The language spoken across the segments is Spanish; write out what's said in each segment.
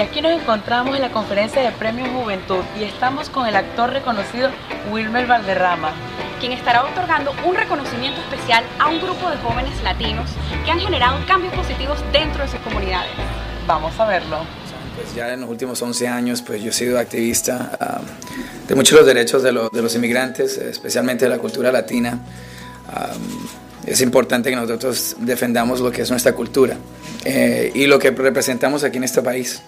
y aquí nos encontramos en la conferencia de Premios Juventud y estamos con el actor reconocido Wilmer Valderrama, quien estará otorgando un reconocimiento especial a un grupo de jóvenes latinos que han generado cambios positivos dentro de sus comunidades. Vamos a verlo. Pues ya en los últimos 11 años pues yo he sido activista ah, de muchos de los derechos de, los inmigrantes, especialmente de la cultura latina. Ah, es importante que nosotros defendamos lo que es nuestra cultura eh, y lo que representamos aquí en este país,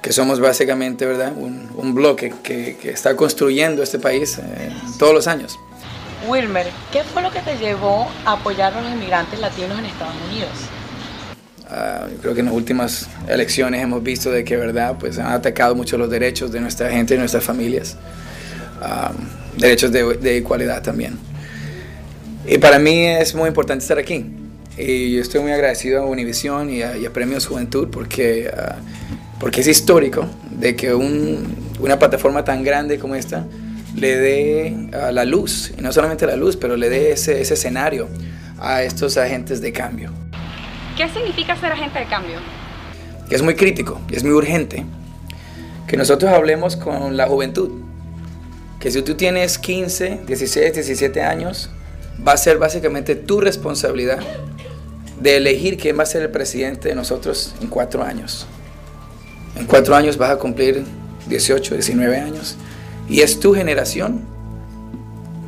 que somos básicamente ¿verdad? Un, un bloque que, que, está construyendo este país eh, todos los años. Wilmer, ¿qué fue lo que te llevó a apoyar a los inmigrantes latinos en Estados Unidos? Uh, creo que en las últimas elecciones hemos visto de que verdad pues han atacado mucho los derechos de nuestra gente y nuestras familias, uh, derechos de, de igualdad también. Y para mí es muy importante estar aquí. Y yo estoy muy agradecido a Univision y a, y a Premios Juventud porque, uh, porque es histórico de que un, una plataforma tan grande como esta le dé uh, la luz, y no solamente la luz, pero le dé ese, ese escenario a estos agentes de cambio. ¿Qué significa ser agente de cambio? Que es muy crítico, es muy urgente que nosotros hablemos con la juventud. Que si tú tienes 15, 16, 17 años, va a ser básicamente tu responsabilidad de elegir quién va a ser el presidente de nosotros en cuatro años. En cuatro años vas a cumplir 18, 19 años. Y es tu generación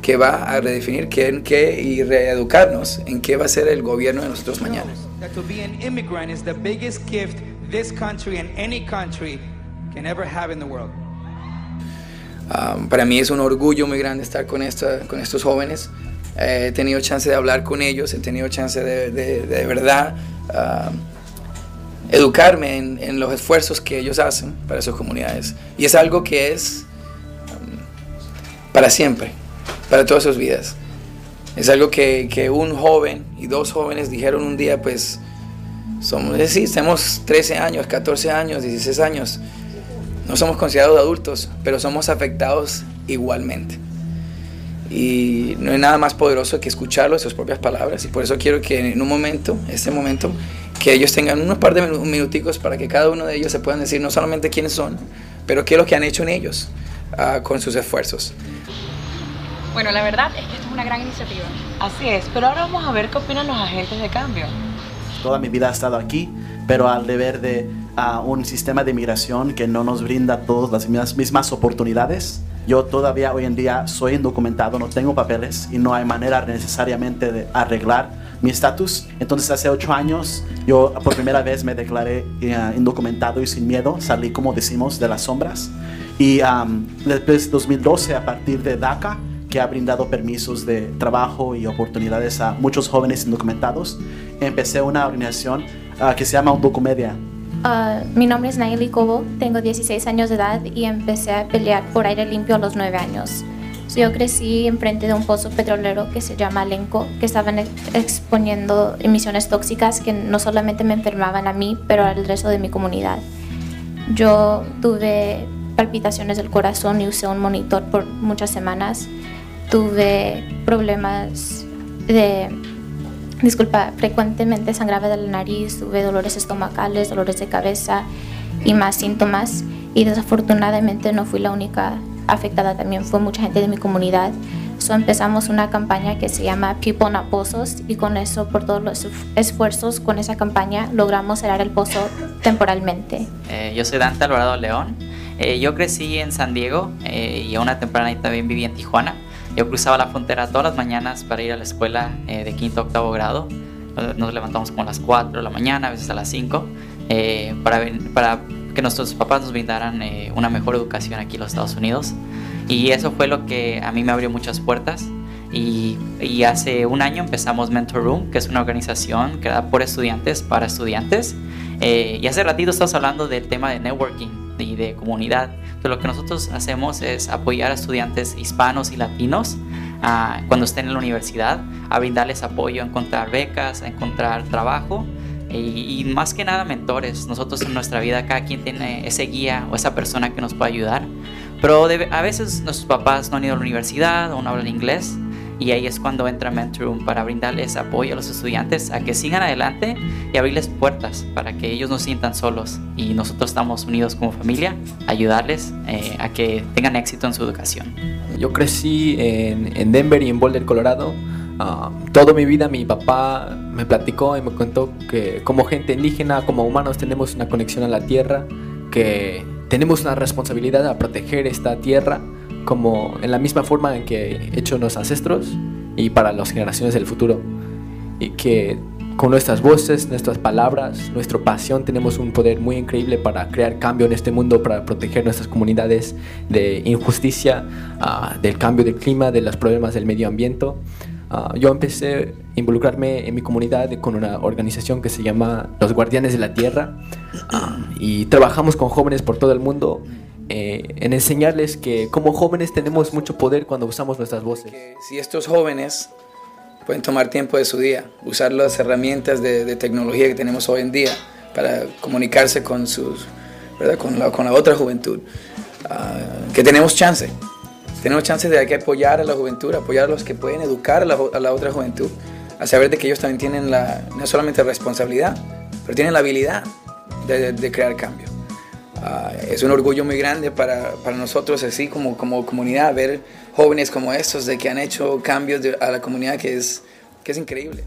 que va a redefinir qué, qué y reeducarnos en qué va a ser el gobierno de nosotros mañana. Um, para mí es un orgullo muy grande estar con, esta, con estos jóvenes. Eh, he tenido chance de hablar con ellos, he tenido chance de, de, de verdad uh, educarme en, en, los esfuerzos que ellos hacen para sus comunidades. Y es algo que es um, para siempre, para todas sus vidas. Es algo que, que, un joven y dos jóvenes dijeron un día, pues, somos, decir, tenemos 13 años, 14 años, 16 años. No somos considerados adultos, pero somos afectados igualmente. Y no hay nada más poderoso que escucharlo, sus propias palabras. Y por eso quiero que en un momento, este momento, que ellos tengan unos par de minuticos para que cada uno de ellos se puedan decir no solamente quiénes son, pero qué es lo que han hecho en ellos uh, con sus esfuerzos. Bueno, la verdad es que esto es una gran iniciativa. Así es, pero ahora vamos a ver qué opinan los agentes de cambio. Toda mi vida he estado aquí, pero al deber de uh, un sistema de migración que no nos brinda todas las mismas, mismas oportunidades, yo todavía hoy en día soy indocumentado, no tengo papeles y no hay manera necesariamente de arreglar mi estatus. Entonces hace ocho años yo por primera vez me declaré uh, indocumentado y sin miedo, salí como decimos de las sombras. Y um, después de 2012 a partir de DACA, que ha brindado permisos de trabajo y oportunidades a muchos jóvenes indocumentados, empecé una organización uh, que se llama Undocumedia. Uh, mi nombre es Nayeli Cobo, tengo 16 años de edad y empecé a pelear por aire limpio a los 9 años. Yo crecí enfrente de un pozo petrolero que se llama Alenco, que estaban exponiendo emisiones tóxicas que no solamente me enfermaban a mí, pero al resto de mi comunidad. Yo tuve palpitaciones del corazón y usé un monitor por muchas semanas. Tuve problemas de disculpa, frecuentemente sangraba de la nariz, tuve dolores estomacales, dolores de cabeza y más síntomas. Y desafortunadamente no fui la única afectada, también fue mucha gente de mi comunidad. So empezamos una campaña que se llama People Not Pozos y con eso, por todos los esfuerzos con esa campaña, logramos cerrar el pozo temporalmente. Eh, yo soy Dante Alvarado León. Eh, yo crecí en San Diego eh, y a una temprana también viví en Tijuana. Yo cruzaba la frontera todas las mañanas para ir a la escuela eh, de quinto a octavo grado. Nos levantamos como a las 4 de la mañana, a veces a las 5, eh, para, que nuestros papás nos brindaran eh, una mejor educación aquí en los Estados Unidos. Y eso fue lo que a mí me abrió muchas puertas. Y, hace un año empezamos Mentor Room, que es una organización creada por estudiantes para estudiantes. Eh, y hace ratito estamos hablando del tema de networking y de comunidad. Entonces, lo que nosotros hacemos es apoyar a estudiantes hispanos y latinos uh, cuando estén en la universidad, a brindarles apoyo, a encontrar becas, a encontrar trabajo y, más que nada mentores. Nosotros en nuestra vida, cada quien tiene ese guía o esa persona que nos puede ayudar. Pero a veces nuestros papás no han ido a la universidad o no hablan inglés y ahí es cuando entra Mentorum para brindarles apoyo a los estudiantes a que sigan adelante y abrirles puertas para que ellos no sientan solos y nosotros estamos unidos como familia ayudarles eh, a que tengan éxito en su educación. Yo crecí en, en Denver y en Boulder, Colorado. Ah, toda mi vida mi papá me platicó y me contó que como gente indígena, como humanos tenemos una conexión a la tierra, que tenemos una responsabilidad a proteger esta tierra como en la misma forma en que hecho los ancestros y para las generaciones del futuro. Y que con nuestras voces, nuestras palabras, nuestra pasión tenemos un poder muy increíble para crear cambio en este mundo, para proteger nuestras comunidades de injusticia, ah, del cambio del clima, de los problemas del medio ambiente. Ah, yo empecé a involucrarme en mi comunidad con una organización que se llama Los Guardianes de la Tierra ah, y trabajamos con jóvenes por todo el mundo eh, en enseñarles que como jóvenes tenemos mucho poder cuando usamos nuestras voces. si estos jóvenes pueden tomar tiempo de su día, usar las herramientas de, tecnología que tenemos hoy en día para comunicarse con, sus, Con, la, con la otra juventud, ah, que tenemos chance. Tenemos chance de que apoyar a la juventud, apoyar a los que pueden educar a la, a la otra juventud, a saber de que ellos también tienen la, no solamente responsabilidad, pero tienen la habilidad de, de crear cambio. Ah, es un orgullo muy grande para, para, nosotros, así como, como comunidad, ver jóvenes como estos de que han hecho cambios a la comunidad que es, que es increíble.